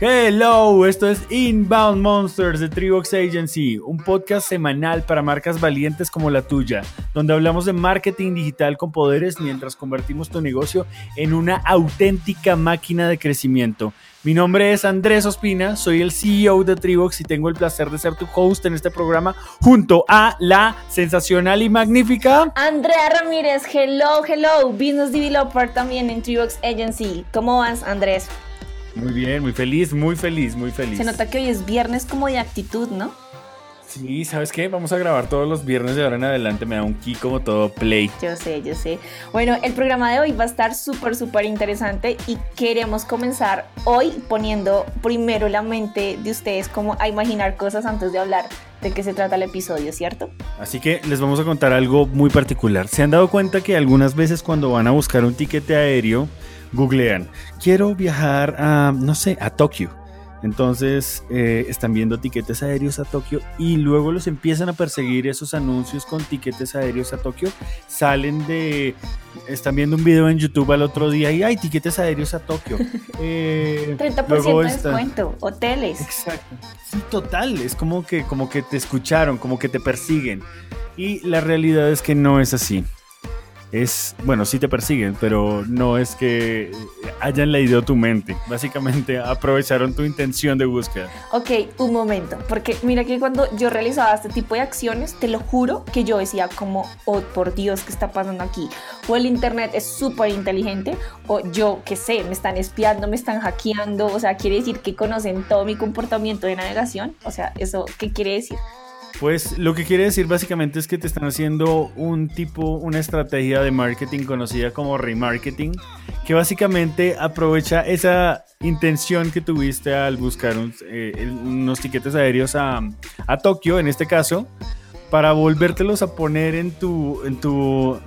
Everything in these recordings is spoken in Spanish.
Hello, esto es Inbound Monsters de Tribox Agency, un podcast semanal para marcas valientes como la tuya, donde hablamos de marketing digital con poderes mientras convertimos tu negocio en una auténtica máquina de crecimiento. Mi nombre es Andrés Ospina, soy el CEO de Tribox y tengo el placer de ser tu host en este programa junto a la sensacional y magnífica Andrea Ramírez. Hello, hello, business developer también en Tribox Agency. ¿Cómo vas, Andrés? Muy bien, muy feliz, muy feliz, muy feliz. Se nota que hoy es viernes como de actitud, ¿no? Sí, ¿sabes qué? Vamos a grabar todos los viernes de ahora en adelante. Me da un key como todo play. Yo sé, yo sé. Bueno, el programa de hoy va a estar súper, súper interesante y queremos comenzar hoy poniendo primero la mente de ustedes como a imaginar cosas antes de hablar de qué se trata el episodio, ¿cierto? Así que les vamos a contar algo muy particular. ¿Se han dado cuenta que algunas veces cuando van a buscar un tiquete aéreo, googlean, quiero viajar a, no sé, a Tokio. Entonces eh, están viendo tiquetes aéreos a Tokio y luego los empiezan a perseguir esos anuncios con tiquetes aéreos a Tokio. Salen de, están viendo un video en YouTube al otro día y hay tiquetes aéreos a Tokio. Eh, 30% de descuento, hoteles. Exacto. Sí, total. Es como que, como que te escucharon, como que te persiguen. Y la realidad es que no es así es, bueno, sí te persiguen, pero no es que hayan leído tu mente. Básicamente aprovecharon tu intención de búsqueda. Ok, un momento, porque mira que cuando yo realizaba este tipo de acciones, te lo juro que yo decía como, oh, por Dios, ¿qué está pasando aquí? O el Internet es súper inteligente, o yo qué sé, me están espiando, me están hackeando, o sea, quiere decir que conocen todo mi comportamiento de navegación, o sea, ¿eso qué quiere decir? Pues lo que quiere decir básicamente es que te están haciendo un tipo, una estrategia de marketing conocida como remarketing, que básicamente aprovecha esa intención que tuviste al buscar eh, unos tiquetes aéreos a, a, Tokio, en este caso, para volvértelos a poner en tu, en tu,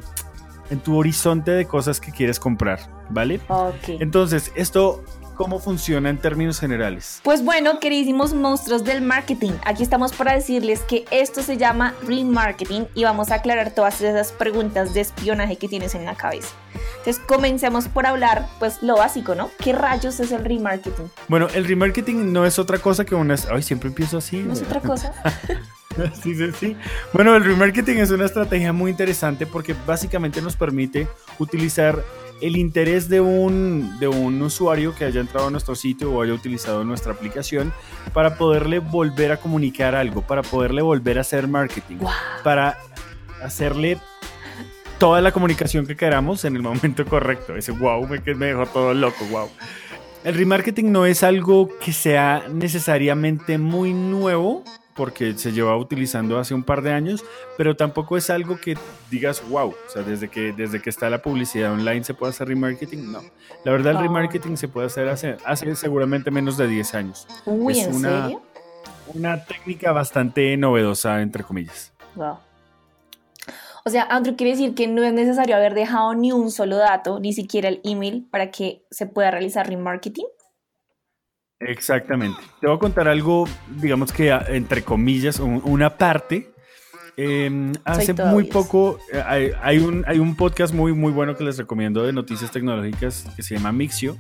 en tu horizonte de cosas que quieres comprar, ¿vale? Ok. Entonces, esto cómo funciona en términos generales. Pues bueno, queridísimos monstruos del marketing, aquí estamos para decirles que esto se llama remarketing y vamos a aclarar todas esas preguntas de espionaje que tienes en la cabeza. Entonces comencemos por hablar, pues lo básico, ¿no? ¿Qué rayos es el remarketing? Bueno, el remarketing no es otra cosa que una... Ay, siempre empiezo así. No es otra cosa. Sí, sí, sí. Bueno, el remarketing es una estrategia muy interesante porque básicamente nos permite utilizar el interés de un, de un usuario que haya entrado a nuestro sitio o haya utilizado nuestra aplicación para poderle volver a comunicar algo, para poderle volver a hacer marketing, para hacerle toda la comunicación que queramos en el momento correcto. Ese wow me, me dejó todo loco, wow. El remarketing no es algo que sea necesariamente muy nuevo, porque se lleva utilizando hace un par de años, pero tampoco es algo que digas, wow, o sea, desde que, desde que está la publicidad online se puede hacer remarketing, no. La verdad, el remarketing se puede hacer hace, hace seguramente menos de 10 años. Uy, es ¿en una, serio? Una técnica bastante novedosa, entre comillas. Wow. O sea, Andrew quiere decir que no es necesario haber dejado ni un solo dato, ni siquiera el email, para que se pueda realizar remarketing. Exactamente. Te voy a contar algo, digamos que entre comillas, una parte. Em, hace muy poco eh, hay, un, hay un podcast muy, muy bueno que les recomiendo de noticias tecnológicas que se llama Mixio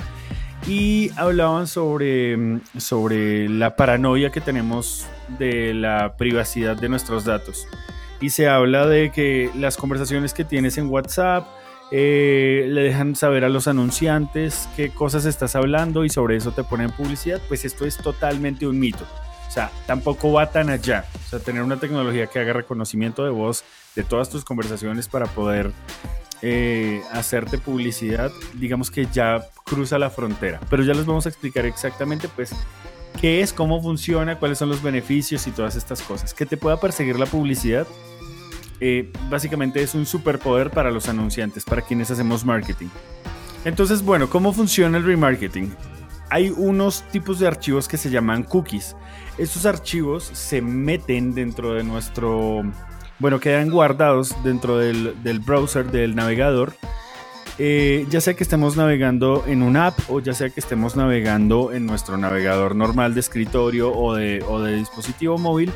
y hablaban sobre, mm, sobre la paranoia que tenemos de la privacidad de nuestros datos. Y se habla de que las conversaciones que tienes en WhatsApp, eh, le dejan saber a los anunciantes qué cosas estás hablando y sobre eso te ponen publicidad, pues esto es totalmente un mito. O sea, tampoco va tan allá. O sea, tener una tecnología que haga reconocimiento de voz de todas tus conversaciones para poder eh, hacerte publicidad, digamos que ya cruza la frontera. Pero ya les vamos a explicar exactamente, pues, qué es, cómo funciona, cuáles son los beneficios y todas estas cosas. Que te pueda perseguir la publicidad eh, básicamente es un superpoder para los anunciantes, para quienes hacemos marketing. Entonces, bueno, ¿cómo funciona el remarketing? Hay unos tipos de archivos que se llaman cookies. Estos archivos se meten dentro de nuestro... Bueno, quedan guardados dentro del, browser, del navegador. Eh, ya sea que estemos navegando en una app o ya sea que estemos navegando en nuestro navegador normal de escritorio o de, o de dispositivo móvil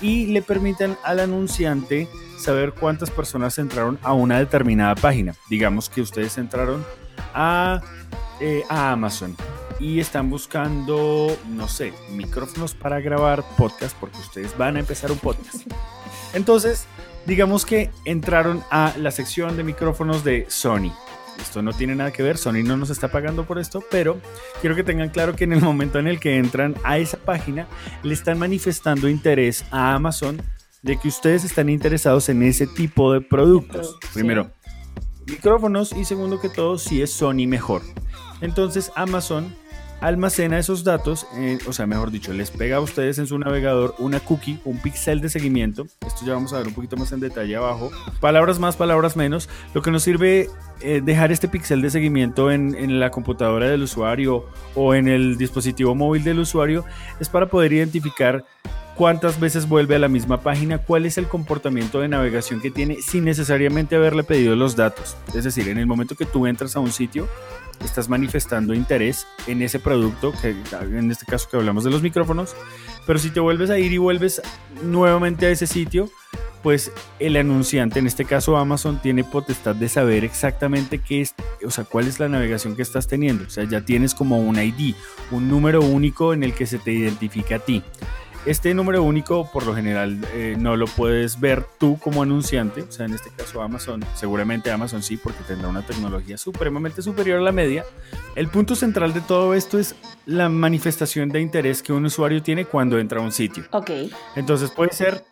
y le permiten al anunciante saber cuántas personas entraron a una determinada página. Digamos que ustedes entraron a, eh, a Amazon y están buscando, no sé, micrófonos para grabar podcast, porque ustedes van a empezar un podcast. Entonces, digamos que entraron a la sección de micrófonos de Sony. Esto no tiene nada que ver, Sony no nos está pagando por esto, pero quiero que tengan claro que en el momento en el que entran a esa página, le están manifestando interés a Amazon de que ustedes están interesados en ese tipo de productos. Primero, micrófonos y segundo que todo, si es Sony mejor. Entonces Amazon almacena esos datos, eh, o sea, mejor dicho, les pega a ustedes en su navegador una cookie, un pixel de seguimiento. Esto ya vamos a ver un poquito más en detalle abajo. Palabras más, palabras menos. Lo que nos sirve eh, dejar este pixel de seguimiento en, en la computadora del usuario o en el dispositivo móvil del usuario es para poder identificar cuántas veces vuelve a la misma página, cuál es el comportamiento de navegación que tiene sin necesariamente haberle pedido los datos. Es decir, en el momento que tú entras a un sitio, estás manifestando interés en ese producto, que en este caso que hablamos de los micrófonos, pero si te vuelves a ir y vuelves nuevamente a ese sitio, pues el anunciante, en este caso Amazon, tiene potestad de saber exactamente qué es, o sea, cuál es la navegación que estás teniendo. O sea, ya tienes como un ID, un número único en el que se te identifica a ti. Este número único por lo general eh, no lo puedes ver tú como anunciante, o sea, en este caso Amazon, seguramente Amazon sí, porque tendrá una tecnología supremamente superior a la media. El punto central de todo esto es la manifestación de interés que un usuario tiene cuando entra a un sitio. Ok. Entonces puede ser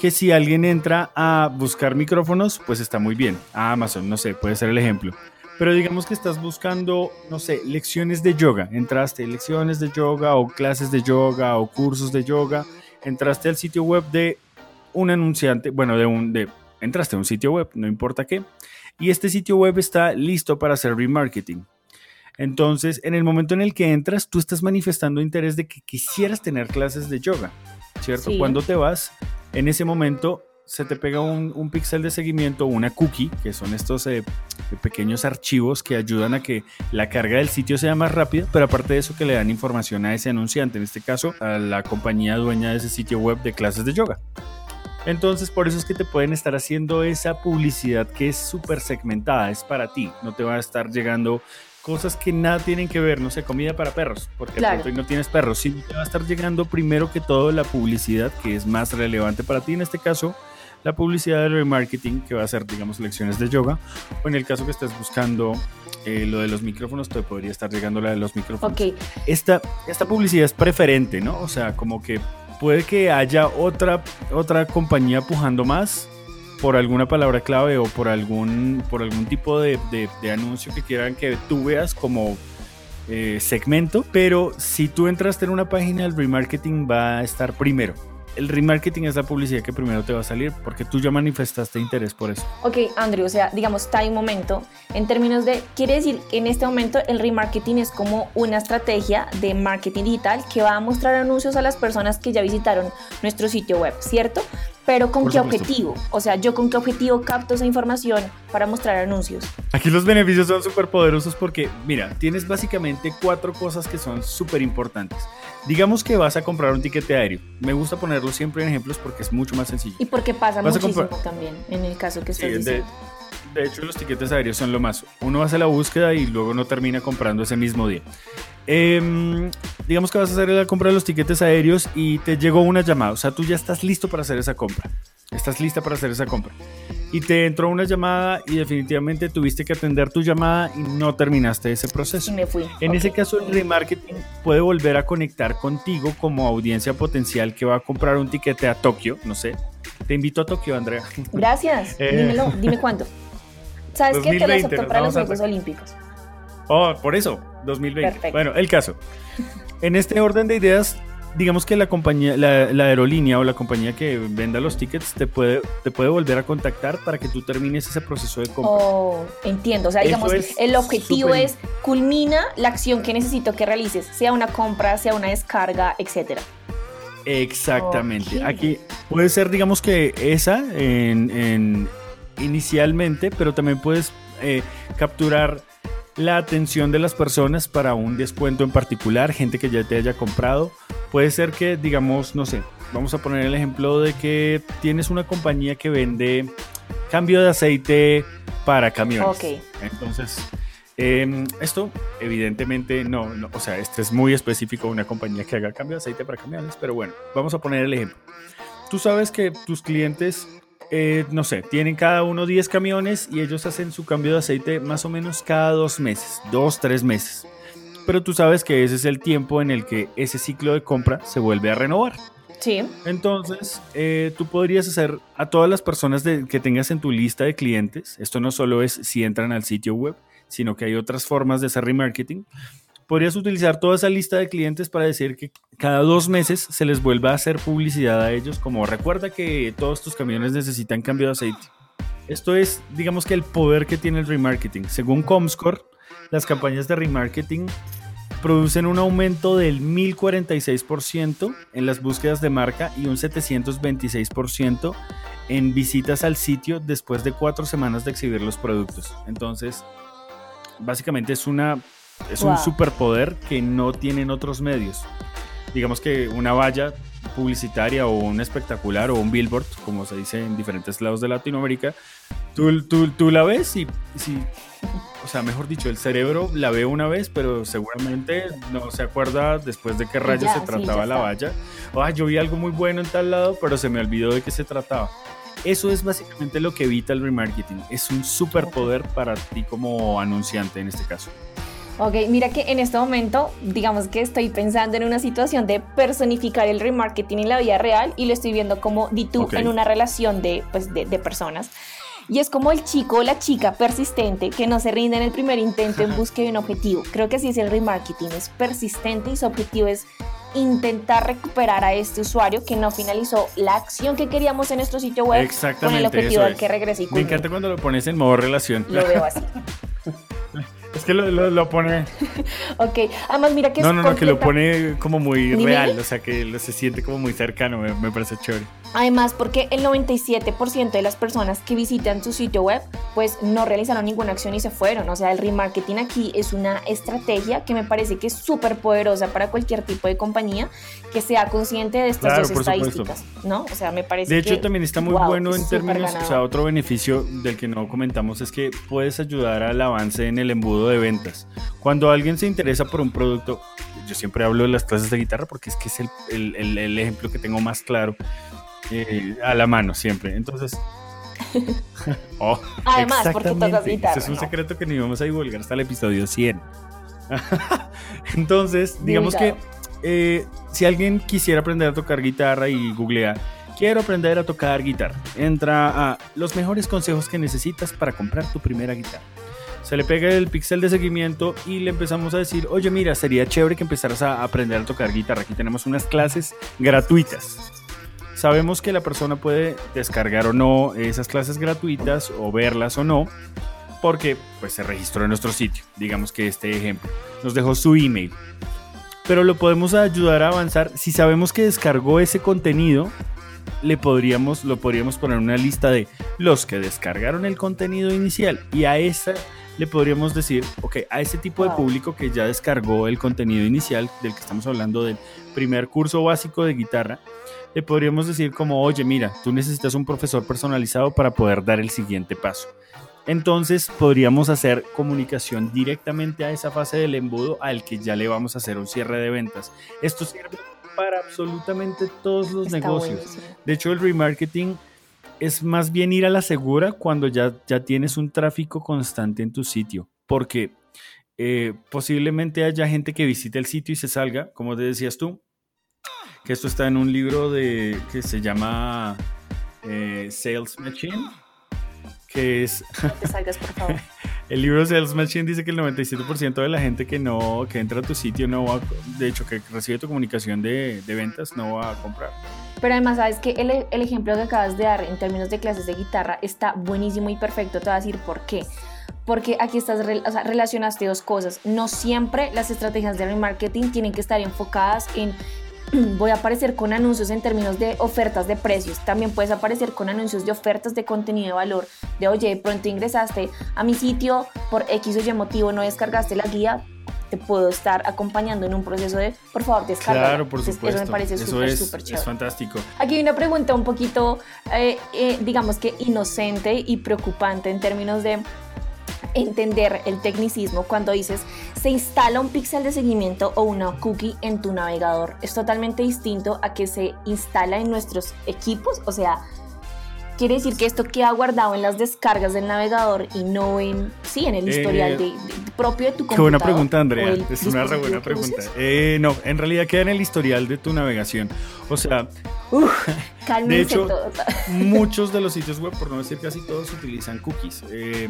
que si alguien entra a buscar micrófonos, pues está muy bien. A Amazon, no sé, puede ser el ejemplo pero digamos que estás buscando, no sé, lecciones de yoga, entraste lecciones de yoga o clases de yoga o cursos de yoga, entraste al sitio web de un anunciante, bueno, de un, de, entraste a un sitio web, no importa qué, y este sitio web está listo para hacer remarketing. Entonces, en el momento en el que entras, tú estás manifestando interés de que quisieras tener clases de yoga, ¿cierto? Cuando te vas, en ese momento se te pega un, un píxel de seguimiento, una cookie, que son estos eh, pequeños archivos que ayudan a que la carga del sitio sea más rápida, pero aparte de eso que le dan información a ese anunciante, en este caso a la compañía dueña de ese sitio web de clases de yoga. Entonces, por eso es que te pueden estar haciendo esa publicidad que es súper segmentada, es para ti, no te va a estar llegando cosas que nada tienen que ver, no sé, comida para perros, porque claro. no tienes perros, sí te va a estar llegando primero que todo la publicidad que es más relevante para ti, en este caso la publicidad de remarketing, que va a ser, digamos, lecciones de yoga, o en el caso que estés buscando eh, lo de los micrófonos, te podría estar llegando la de los micrófonos. Ok. Esta, esta publicidad es preferente, ¿no? O sea, como que puede que haya otra, otra compañía pujando más por alguna palabra clave o por algún, por algún tipo de, de, anuncio que quieran que tú veas como eh, segmento, pero si tú entraste en una página, el remarketing va a estar primero el remarketing es la publicidad que primero te va a salir porque tú ya manifestaste interés por eso. Ok, Andrew, o sea, digamos, está en momento, en términos de, quiere decir que en este momento el remarketing es como una estrategia de marketing digital que va a mostrar anuncios a las personas que ya visitaron nuestro sitio web, ¿cierto? Pero ¿con qué objetivo? O sea, ¿yo con qué objetivo capto esa información para mostrar anuncios? Aquí los beneficios son súper poderosos porque, mira, tienes básicamente cuatro cosas que son súper importantes. Digamos que vas a comprar un tiquete aéreo. Me gusta ponerlo siempre en ejemplos porque es mucho más sencillo. Y porque pasa muchísimo también en el caso que estás diciendo. De, de hecho, los tiquetes aéreos son lo más. Uno hace la búsqueda y luego no termina comprando ese mismo día. Em, digamos que vas a hacer la compra de los tiquetes aéreos y te llegó una llamada. O sea, tú ya estás listo para hacer esa compra. Estás lista para hacer esa compra. Y te entró una llamada y definitivamente tuviste que atender tu llamada y no terminaste ese proceso. Y me fui. En ese caso, el remarketing puede volver a conectar contigo como audiencia potencial que va a comprar un tiquete a Tokio. No sé. Te invito a Tokio, Andrea. Gracias. Eh, Dímelo. Dime cuánto. ¿Sabes qué? Te lo acepto para los Juegos Olímpicos. Oh, por eso, 2020. Bueno, el caso. En este orden de ideas, digamos que la compañía, la, aerolínea o la compañía que venda los tickets te puede, te puede volver a contactar para que tú termines ese proceso de compra. Oh, entiendo. O sea, digamos, el objetivo es culmina la acción que necesito que realices, sea una compra, sea una descarga, etcétera. Exactamente. Aquí puede ser, digamos que esa en, inicialmente, pero también puedes eh, capturar la atención de las personas para un descuento en particular, gente que ya te haya comprado. Puede ser que, digamos, no sé, vamos a poner el ejemplo de que tienes una compañía que vende cambio de aceite para camiones. Entonces, Em, esto, evidentemente, no, o sea, este es muy específico una compañía que haga cambio de aceite para camiones, pero bueno, vamos a poner el ejemplo. Tú sabes que tus clientes, eh, no sé, tienen cada uno 10 camiones y ellos hacen su cambio de aceite más o menos cada dos meses, dos, tres meses. Pero tú sabes que ese es el tiempo en el que ese ciclo de compra se vuelve a renovar. Sí. Entonces, eh, tú podrías hacer a todas las personas que tengas en tu lista de clientes, esto no solo es si entran al sitio web, sino que hay otras formas de hacer remarketing. Podrías utilizar toda esa lista de clientes para decir que cada dos meses se les vuelva a hacer publicidad a ellos, como recuerda que todos tus camiones necesitan cambio de aceite. Esto es, digamos que el poder que tiene el remarketing. Según Comscore, las campañas de remarketing producen un aumento del 1046% en las búsquedas de marca y un 726% en visitas al sitio después de cuatro semanas de exhibir los productos. Entonces, básicamente es una es un superpoder que no tienen otros medios. Digamos que una valla publicitaria o un espectacular o un billboard, como se dice en diferentes lados de Latinoamérica, tú, tú, tú la ves y, si, o sea, mejor dicho, el cerebro la ve una vez, pero seguramente no se acuerda después de qué rayos se trataba la valla. Ah, yo vi algo muy bueno en tal lado, pero se me olvidó de qué se trataba. Eso es básicamente lo que evita el remarketing. Es un superpoder para ti como anunciante en este caso. Ok, mira que en este momento, digamos que estoy pensando en una situación de personificar el remarketing en la vida real y lo estoy viendo como di tú en una relación de, pues, de, de personas. Y es como el chico o la chica persistente que no se rinde en el primer intento en busca de un objetivo. Creo que así es el remarketing, es persistente y su objetivo es intentar recuperar a este usuario que no finalizó la acción que queríamos en nuestro sitio web con el objetivo de que regrese y Me encanta cuando lo pones en modo relación. Lo veo así. Es que lo, lo, pone. ok, además mira que no, No, no, que lo pone como muy real, o sea, que se siente como muy cercano, me, me parece chévere. Además, porque el 97% de las personas que visitan su sitio web, pues no realizaron ninguna acción y se fueron. O sea, el remarketing aquí es una estrategia que me parece que es súper poderosa para cualquier tipo de compañía que sea consciente de estas dos estadísticas, ¿no? O sea, me parece De hecho, también está muy bueno en términos, o sea, otro beneficio del que no comentamos es que puedes ayudar al avance en el embudo de ventas. Cuando alguien se interesa por un producto, yo siempre hablo de las clases de guitarra porque es que es el, el, el ejemplo que tengo más claro eh, a la mano siempre. Entonces, oh, Además, porque tocas guitarra. es un secreto que ni vamos a divulgar hasta el episodio 100. Entonces, digamos que eh, si alguien quisiera aprender a tocar guitarra y googlea, quiero aprender a tocar guitarra, entra a los mejores consejos que necesitas para comprar tu primera guitarra. Se le pega el pixel de seguimiento y le empezamos a decir, oye mira, sería chévere que empezaras a aprender a tocar guitarra. Aquí tenemos unas clases gratuitas Sabemos que la persona puede descargar o no esas clases gratuitas o verlas o no, porque pues se registró en nuestro sitio. Digamos que este ejemplo nos dejó su email. Pero lo podemos ayudar a avanzar si sabemos que descargó ese contenido. Le podríamos, lo podríamos poner en una lista de los que descargaron el contenido inicial y a esa le podríamos decir, ok, a ese tipo de público que ya descargó el contenido inicial del que estamos hablando del primer curso básico de guitarra, le podríamos decir como, oye, mira, tú necesitas un profesor personalizado para poder dar el siguiente paso. Entonces podríamos hacer comunicación directamente a esa fase del embudo al que ya le vamos a hacer un cierre de ventas. Esto sirve para absolutamente todos los negocios. De hecho, el remarketing es más bien ir a la segura cuando ya, ya tienes un tráfico constante en tu sitio, porque eh, posiblemente haya gente que visite el sitio y se salga, como te decías tú, que esto está en un libro de, que se llama eh, Sales Machine, que es... el libro Sales Machine dice que el 97% de la gente que no que entra a tu sitio no va, de hecho, que recibe tu comunicación de, de ventas no va a comprar. Pero además, sabes que el, el, ejemplo que acabas de dar en términos de clases de guitarra está buenísimo y perfecto. Te voy a decir por qué. Porque aquí estás, o sea, relacionaste dos cosas. No siempre las estrategias de remarketing tienen que estar enfocadas en voy a aparecer con anuncios en términos de ofertas de precios. También puedes aparecer con anuncios de ofertas de contenido de valor. De oye, de pronto ingresaste a mi sitio por X o Y motivo, no descargaste la guía, te puedo estar acompañando en un proceso de, por favor, descarga. Claro, por supuesto. Eso me parece súper, súper chévere. Es fantástico. Aquí hay una pregunta un poquito, eh, eh, digamos que inocente y preocupante en términos de entender el tecnicismo cuando dices se instala un píxel de seguimiento o una cookie en tu navegador. Es totalmente distinto a que se instala en nuestros equipos, o sea, quiere decir que esto queda guardado en las descargas del navegador y no en, sí, en el historial eh, de, propio de tu computador. Qué buena pregunta, Andrea. Es una re buena pregunta. Eh, no, en realidad queda en el historial de tu navegación. O sea, de hecho, muchos de los sitios web, por no decir casi todos, utilizan cookies. Eh,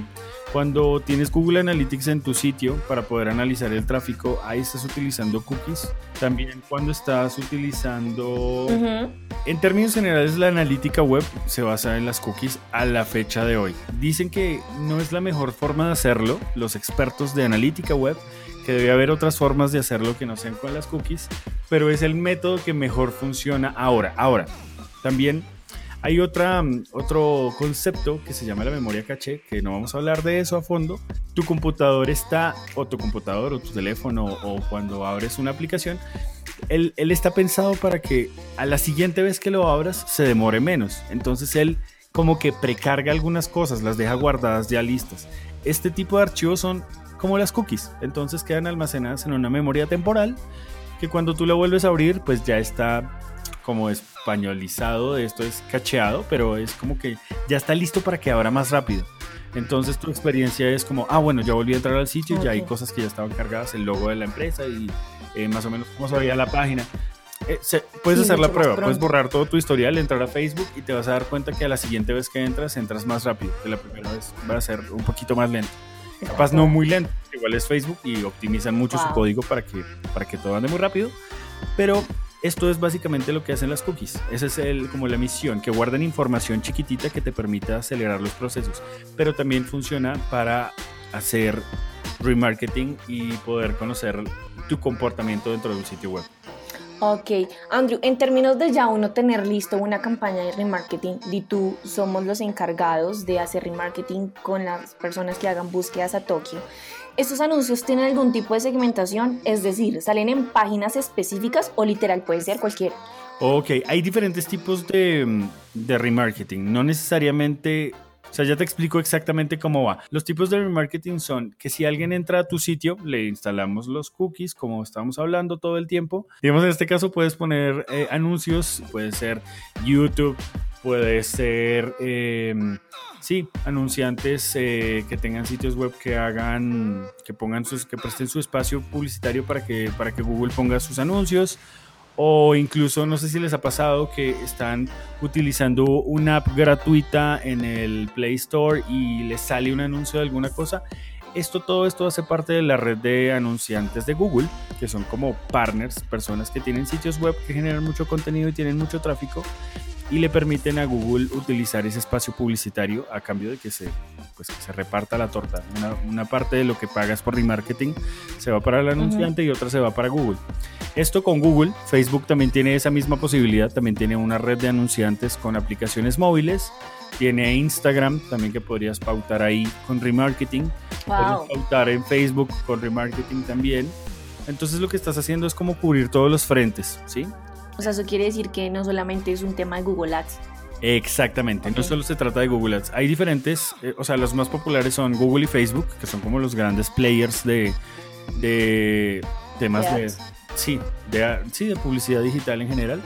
cuando tienes Google Analytics en tu sitio para poder analizar el tráfico, ahí estás utilizando cookies. También cuando estás utilizando, en términos generales, la analítica web se basa en las cookies a la fecha de hoy. Dicen que no es la mejor forma de hacerlo, los expertos de analítica web, que debe haber otras formas de hacerlo que no sean con las cookies, pero es el método que mejor funciona ahora. Ahora, también hay otra, mm, otro concepto que se llama la memoria caché, que no vamos a hablar de eso a fondo. Tu computador está, o tu computador, o tu teléfono, o cuando abres una aplicación, él, él está pensado para que a la siguiente vez que lo abras se demore menos. Entonces él como que precarga algunas cosas, las deja guardadas ya listas. Este tipo de archivos son como las cookies, entonces quedan almacenadas en una memoria temporal que cuando tú la vuelves a abrir, pues ya está como españolizado, esto es cacheado, pero es como que ya está listo para que abra más rápido. Entonces tu experiencia es como, ah, bueno, ya volví a entrar al sitio, ya hay cosas que ya estaban cargadas, el logo de la empresa y eh, más o menos cómo se veía la página. Eh, puedes hacer la prueba, puedes borrar todo tu historial, entrar a Facebook y te vas a dar cuenta que a la siguiente vez que entras, entras más rápido, que la primera vez va a ser un poquito más lento. Capaz no muy lento, igual es Facebook y optimizan mucho su código para que, para que todo ande muy rápido, pero esto es básicamente lo que hacen las cookies. Esa es el, como la misión, que guarden información chiquitita que te permita acelerar los procesos. Pero también funciona para hacer remarketing y poder conocer tu comportamiento dentro de un sitio web. Ok, Andrew, en términos de ya uno tener listo una campaña de remarketing, y tú somos los encargados de hacer remarketing con las personas que hagan búsquedas a Tokio. ¿Estos anuncios tienen algún tipo de segmentación? Es decir, ¿salen en páginas específicas o literal puede ser cualquiera? Ok, hay diferentes tipos de, de remarketing. No necesariamente o sea, ya te explico exactamente cómo va. Los tipos de remarketing son que si alguien entra a tu sitio, le instalamos los cookies, como estamos hablando todo el tiempo. Digamos, en este caso puedes poner eh, anuncios, puede ser YouTube, puede ser, em, sí, anunciantes eh, que tengan sitios web que hagan, que pongan sus, que presten su espacio publicitario para que, para que Google ponga sus anuncios. O incluso, no sé si les ha pasado que están utilizando una app gratuita en el Play Store y les sale un anuncio de alguna cosa. Esto, todo esto hace parte de la red de anunciantes de Google, que son como partners, personas que tienen sitios web que generan mucho contenido y tienen mucho tráfico y le permiten a Google utilizar ese espacio publicitario a cambio de que se, pues, se reparta la torta. Una, parte de lo que pagas por remarketing se va para el anunciante y otra se va para Google. Esto con Google, Facebook también tiene esa misma posibilidad, también tiene una red de anunciantes con aplicaciones móviles, tiene Instagram también que podrías pautar ahí con remarketing, wow. pautar en Facebook con remarketing también. Entonces lo que estás haciendo es como cubrir todos los frentes, ¿sí? O sea, eso quiere decir que no solamente es un tema de Google Ads. Exactamente, no solo se trata de Google Ads. Hay diferentes, eh, o sea, los más populares son Google y Facebook, que son como los grandes players de, de temas de, sí, de, sí, de publicidad digital en general.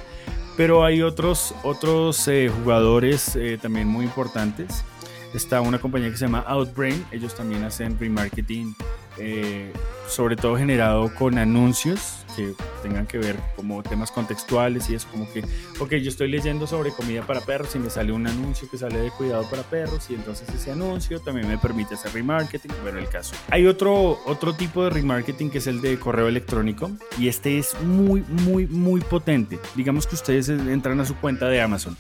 Pero hay otros, otros eh, jugadores eh, también muy importantes. Está una compañía que se llama Outbrain, ellos también hacen remarketing eh, sobre todo generado con anuncios que tengan que ver como temas contextuales y es como que, ok, yo estoy leyendo sobre comida para perros y me sale un anuncio que sale de cuidado para perros y entonces ese anuncio también me permite hacer remarketing, bueno, el caso. Hay otro, otro tipo de remarketing que es el de correo electrónico y este es muy, muy, muy potente. Digamos que ustedes entran a su cuenta de Amazon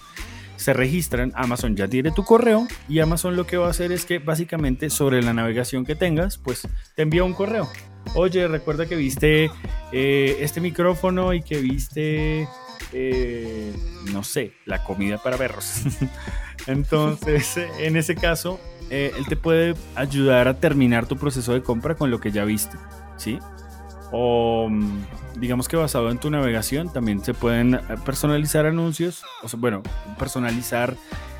se registran, Amazon ya tiene tu correo y Amazon lo que va a hacer es que básicamente sobre la navegación que tengas, pues te envía un correo. Oye, recuerda que viste eh, este micrófono y que viste, eh, no sé, la comida para perros. Entonces, en ese caso, eh, él te puede ayudar a terminar tu proceso de compra con lo que ya viste, ¿sí? O mm, digamos que basado en tu navegación también se pueden eh, personalizar anuncios, o bueno, personalizar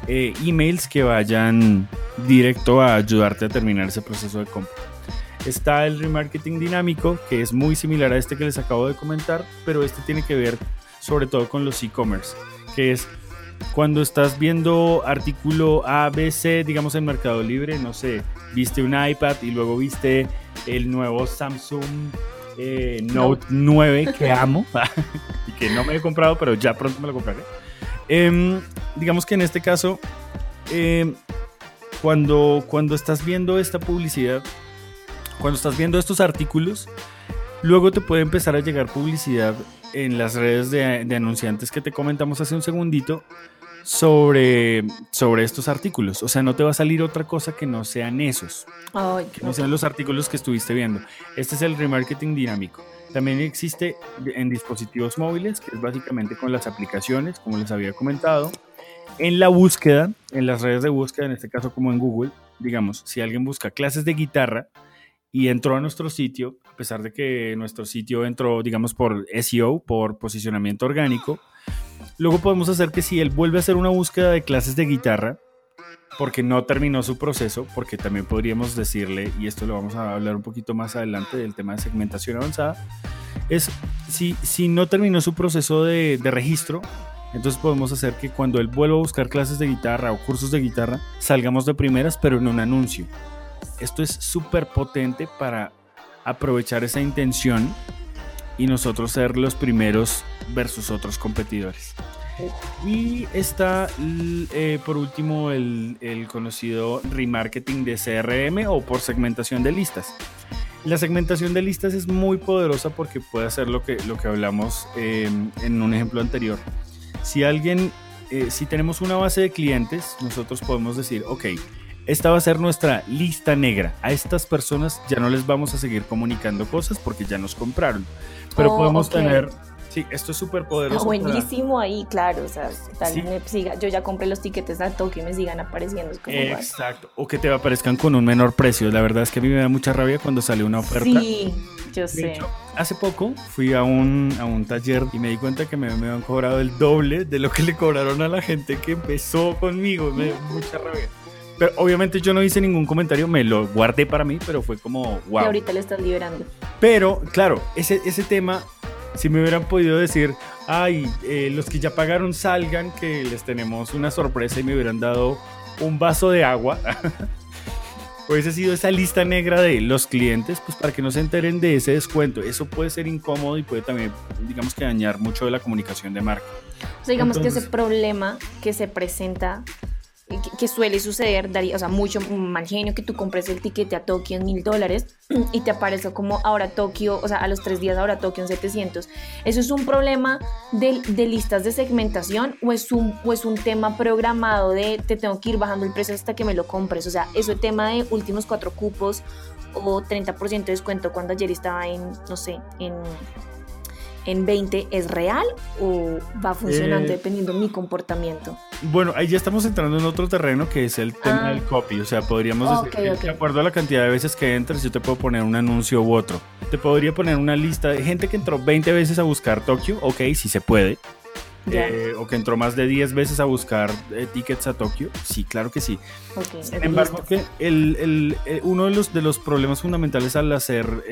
eh, emails que vayan directo a ayudarte a terminar ese proceso de compra. Está el remarketing dinámico, que es muy similar a este que les acabo de comentar, pero este tiene que ver sobre todo con los e-commerce, que es cuando estás viendo artículo A, B, C, digamos en Mercado Libre, no sé, viste un iPad y luego viste el nuevo Samsung eh, Note 9 que amo y que no me he comprado, pero ya pronto me lo compraré. Em, digamos que en este caso, em, cuando, cuando estás viendo esta publicidad, cuando estás viendo estos artículos, luego te puede empezar a llegar publicidad en las redes de, de anunciantes que te comentamos hace un segundito sobre, sobre estos artículos. O sea, no te va a salir otra cosa que no sean esos. que no sean los artículos que estuviste viendo. Este es el remarketing dinámico. También existe en dispositivos móviles, que es básicamente con las aplicaciones, como les había comentado. En la búsqueda, en las redes de búsqueda, en este caso como en Google, digamos, si alguien busca clases de guitarra y entró a nuestro sitio, a pesar de que nuestro sitio entró, digamos, por SEO, por posicionamiento orgánico, Luego podemos hacer que si él vuelve a hacer una búsqueda de clases de guitarra, porque no terminó su proceso, porque también podríamos decirle, y esto lo vamos a hablar un poquito más adelante del tema de segmentación avanzada, es si, si no terminó su proceso de, de registro, entonces podemos hacer que cuando él vuelva a buscar clases de guitarra o cursos de guitarra, salgamos de primeras, pero en un anuncio. Esto es súper potente para aprovechar esa intención y nosotros ser los primeros versus otros competidores. Y está eh, por último el, conocido remarketing de CRM o por segmentación de listas. La segmentación de listas es muy poderosa porque puede hacer lo que, lo que hablamos em, en un ejemplo anterior. Si alguien, eh, si tenemos una base de clientes, nosotros podemos decir, ok, esta va a ser nuestra lista negra. A estas personas ya no les vamos a seguir comunicando cosas porque ya nos compraron. Pero oh, podemos tener Sí, esto es súper poderoso. buenísimo ahí, claro. O sea, tal me siga, yo ya compré los tiquetes a Tokio y me sigan apareciendo. Exacto. O que te aparezcan con un menor precio. La verdad es que a mí me da mucha rabia cuando sale una oferta. Sí, yo sé. hace poco fui a un, a un taller y me di cuenta que me, me habían cobrado el doble de lo que le cobraron a la gente que empezó conmigo. Me da mucha rabia. Pero obviamente yo no hice ningún comentario, me lo guardé para mí, pero fue como, wow. Y ahorita le están liberando. Pero, claro, ese, ese tema si me hubieran podido decir, ay, eh, los que ya pagaron salgan, que les tenemos una sorpresa y me hubieran dado un vaso de agua, hubiese sido esa lista negra de los clientes, pues para que no se enteren de ese descuento. Eso puede ser incómodo y puede también, digamos que dañar mucho de la comunicación de marca. O sea, digamos que ese problema que se presenta que, suele suceder, daría, o sea, mucho mal genio que tú compres el tiquete a Tokio en mil dólares y te aparece como ahora Tokio, o sea, a los tres días ahora Tokio en 700. ¿Eso es un problema de, de listas de segmentación o es, un, o es un tema programado de te tengo que ir bajando el precio hasta que me lo compres? O sea, eso es tema de últimos cuatro cupos o 30% de descuento cuando ayer estaba en, no sé, en en 20 es real o va funcionando eh, dependiendo de mi comportamiento? Bueno, ahí ya estamos entrando en otro terreno que es el tema ah. del copy. O sea, podríamos decir que de acuerdo a la cantidad de veces que entres, yo te puedo poner un anuncio u otro. Te podría poner una lista de gente que entró 20 veces a buscar Tokio. Ok, si se puede. Eh, o que entró más de 10 veces a buscar eh, tickets a Tokio. Sí, claro que sí. Sin embargo, que el, eh, uno de los, de los problemas fundamentales al hacer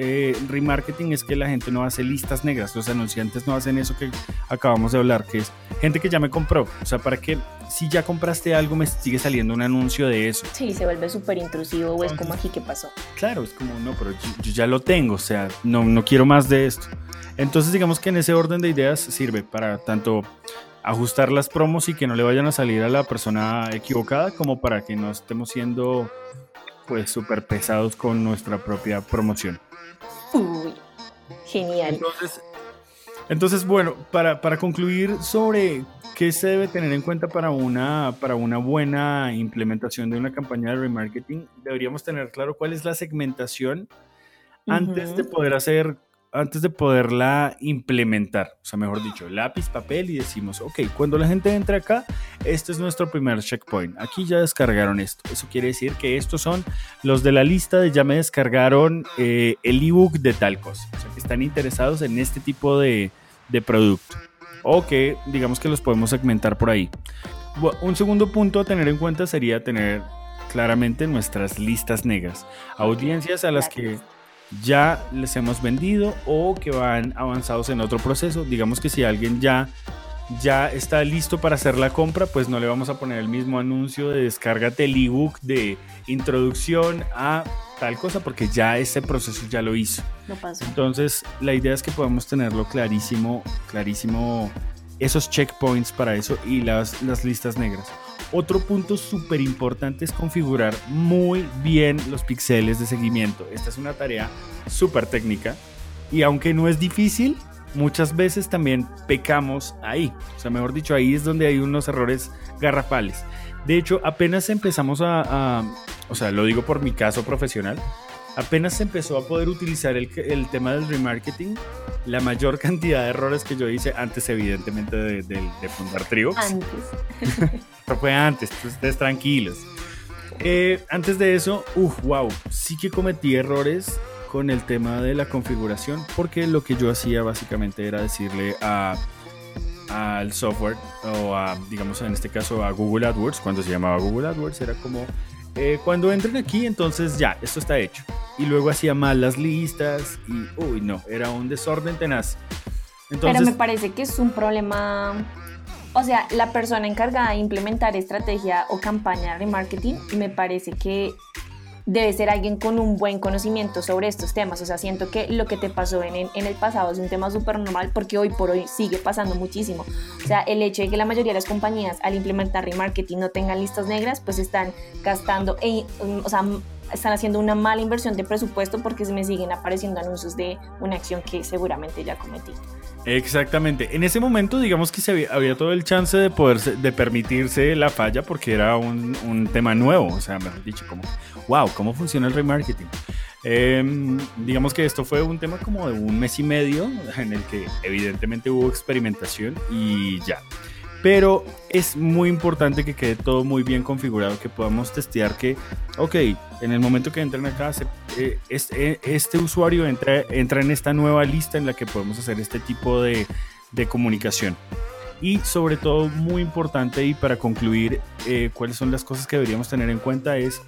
remarketing es que la gente no hace listas negras. Los anunciantes no hacen eso que acabamos de hablar, que es gente que ya me compró. O sea, para que si ya compraste algo me sigue saliendo un anuncio de eso. Sí, se vuelve súper intrusivo o es como aquí que pasó. Claro, es como, no, pero yo, ya lo tengo. O sea, no, no quiero más de esto. Entonces digamos que en ese orden de ideas sirve para tanto ajustar las promos y que no le vayan a salir a la persona equivocada como para que no estemos siendo pues súper pesados con nuestra propia promoción. Uy, genial. Entonces, bueno, para, para, concluir sobre qué se debe tener en cuenta para una, para una buena implementación de una campaña de remarketing, deberíamos tener claro cuál es la segmentación antes de poder hacer antes de poderla implementar, o sea, mejor dicho, lápiz, papel y decimos, ok, cuando la gente entre acá, este es nuestro primer checkpoint. Aquí ya descargaron esto. Eso quiere decir que estos son los de la lista de ya me descargaron eh, el ebook de tal cosa. O sea, que están interesados en este tipo de, producto o que digamos que los podemos segmentar por ahí. Un segundo punto a tener en cuenta sería tener claramente nuestras listas negras, audiencias a las que ya les hemos vendido o que van avanzados en otro proceso. Digamos que si alguien ya ya está listo para hacer la compra, pues no le vamos a poner el mismo anuncio de descárgate el ebook de introducción a tal cosa porque ya ese proceso ya lo hizo. Entonces, la idea es que podamos tenerlo clarísimo, clarísimo esos checkpoints para eso y las, las listas negras. Otro punto súper importante es configurar muy bien los píxeles de seguimiento. Esta es una tarea súper técnica y aunque no es difícil, muchas veces también pecamos ahí. O sea, mejor dicho, ahí es donde hay unos errores garrafales. De hecho, apenas empezamos a, o sea, lo digo por mi caso profesional, apenas se empezó a poder utilizar el, el, tema del remarketing, la mayor cantidad de errores que yo hice antes, evidentemente, de, de, fundar Triox. Antes. Pero fue antes, ustedes tranquilos. Eh, antes de eso, uff, wow, sí que cometí errores con el tema de la configuración, porque lo que yo hacía básicamente era decirle a al software o a, digamos en este caso a Google AdWords, cuando se llamaba Google AdWords, era como, eh, cuando entren aquí, entonces ya, esto está hecho. Y luego hacía mal las listas y, uy, no, era un desorden tenaz. Pero me parece que es un problema, o sea, la persona encargada de implementar estrategia o campaña de remarketing, me parece que debe ser alguien con un buen conocimiento sobre estos temas. O sea, siento que lo que te pasó en, el pasado es un tema súper normal porque hoy por hoy sigue pasando muchísimo. O sea, el hecho de que la mayoría de las compañías al implementar remarketing no tengan listas negras, pues están gastando, e, o sea, están haciendo una mala inversión de presupuesto porque se me siguen apareciendo anuncios de una acción que seguramente ya cometí. Exactamente. En ese momento, digamos que se había, todo el chance de poder de permitirse la falla porque era un, un, tema nuevo. O sea, mejor dicho, como, wow, ¿cómo funciona el remarketing? Em, digamos que esto fue un tema como de un mes y medio en el que evidentemente hubo experimentación y ya. Pero es muy importante que quede todo muy bien configurado, que podamos testear que, ok, en el momento que entren acá, eh, este, este, usuario entra, entra en esta nueva lista en la que podemos hacer este tipo de, de comunicación. Y sobre todo, muy importante y para concluir, eh, cuáles son las cosas que deberíamos tener en cuenta es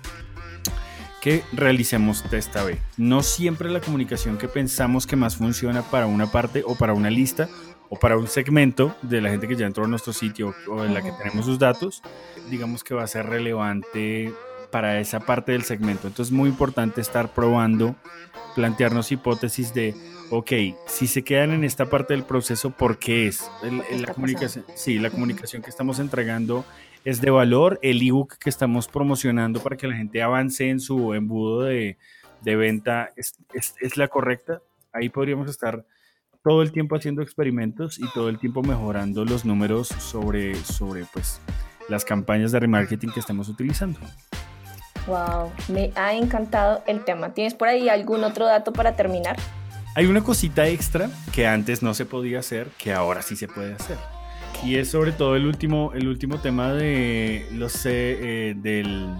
que realicemos test A-B. No siempre la comunicación que pensamos que más funciona para una parte o para una lista o para un segmento de la gente que ya entró a nuestro sitio o en la que tenemos sus datos, digamos que va a ser relevante para esa parte del segmento. Entonces es muy importante estar probando, plantearnos hipótesis de, ok, si se quedan en esta parte del proceso, ¿por qué es? la comunicación, sí, la comunicación que estamos entregando es de valor, el ebook que estamos promocionando para que la gente avance en su embudo de, de venta es, es, es la correcta. Ahí podríamos estar todo el tiempo haciendo experimentos y todo el tiempo mejorando los números sobre, sobre pues, las campañas de remarketing que estamos utilizando. Wow, me ha encantado el tema. ¿Tienes por ahí algún otro dato para terminar? Hay una cosita extra que antes no se podía hacer, que ahora sí se puede hacer. Y es sobre todo el último, el último tema de los, eh, del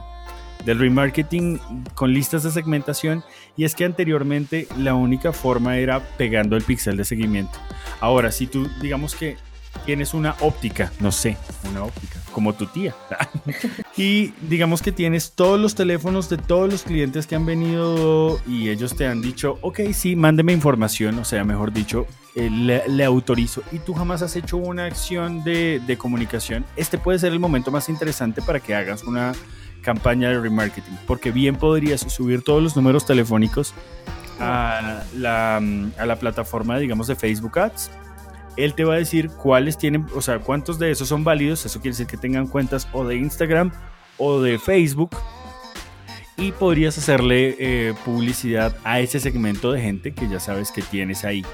del remarketing con listas de segmentación y es que anteriormente la única forma era pegando el pixel de seguimiento. Ahora, si tú digamos que tienes una óptica, no sé, una óptica, como tu tía, y digamos que tienes todos los teléfonos de todos los clientes que han venido y ellos te han dicho, ok, sí, mándeme información, o sea, mejor dicho, eh, le, autorizo y tú jamás has hecho una acción de, de comunicación, este puede ser el momento más interesante para que hagas una campaña de remarketing, porque bien podrías subir todos los números telefónicos a la, a la plataforma, digamos, de Facebook Ads. Él te va a decir cuáles tienen, o sea, cuántos de esos son válidos. Eso quiere decir que tengan cuentas o de Instagram o de Facebook. Y podrías hacerle eh, publicidad a ese segmento de gente que ya sabes que tienes ahí.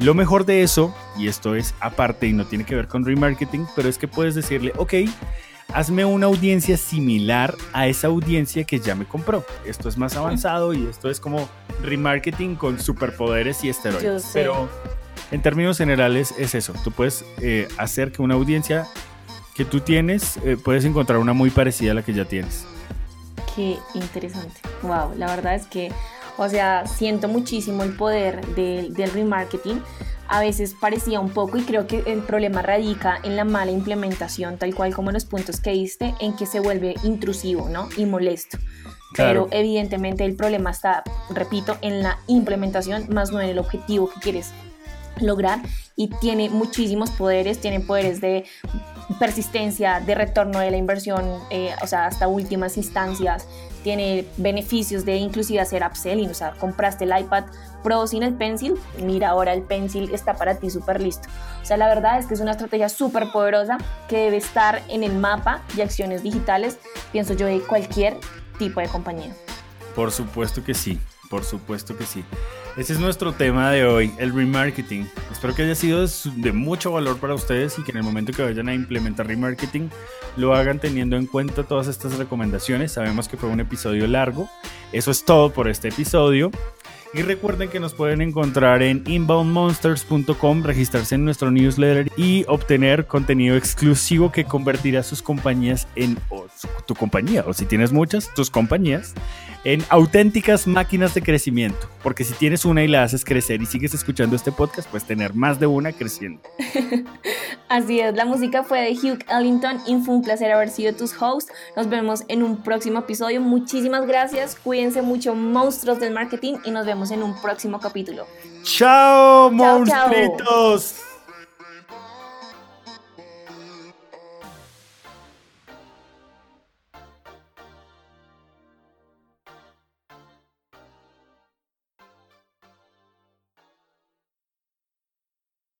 Lo mejor de eso, y esto es aparte y no tiene que ver con remarketing, pero es que puedes decirle, ok, hazme una audiencia similar a esa audiencia que ya me compró. Esto es más avanzado y esto es como remarketing con superpoderes y esteroides. Pero en términos generales es eso. Tú puedes eh, hacer que una audiencia que tú tienes, eh, puedes encontrar una muy parecida a la que ya tienes. Qué interesante. Wow, la verdad es que O sea, siento muchísimo el poder del remarketing. A veces parecía un poco y creo que el problema radica en la mala implementación, tal cual como los puntos que diste, en que se vuelve intrusivo ¿no? y molesto. Pero evidentemente el problema está, repito, en la implementación, más no en el objetivo que quieres lograr y tiene muchísimos poderes, tiene poderes de persistencia, de retorno de la inversión, eh, o sea, hasta últimas instancias, tiene beneficios de inclusive hacer upselling, o sea, compraste el iPad Pro sin el Pencil, mira ahora el Pencil está para ti súper listo. O sea, la verdad es que es una estrategia súper poderosa que debe estar en el mapa de acciones digitales, pienso yo, de cualquier tipo de compañía. Por supuesto que sí, por supuesto que sí. Ese es nuestro tema de hoy, el remarketing. Espero que haya sido de mucho valor para ustedes y que en el momento que vayan a implementar remarketing lo hagan teniendo en cuenta todas estas recomendaciones. Sabemos que fue un episodio largo. Eso es todo por este episodio. Y recuerden que nos pueden encontrar en inboundmonsters.com, registrarse en nuestro newsletter y obtener contenido exclusivo que convertirá sus compañías en tu compañía, o si tienes muchas, tus compañías, en auténticas máquinas de crecimiento. Porque si tienes una y la haces crecer y sigues escuchando este podcast, puedes tener más de una creciendo. Así es, la música fue de Hugh Ellington y fue un placer haber sido tus hosts. Nos vemos en un próximo episodio. Muchísimas gracias, cuídense mucho, monstruos del marketing, y nos vemos en un próximo capítulo. ¡Chao, monstruitos!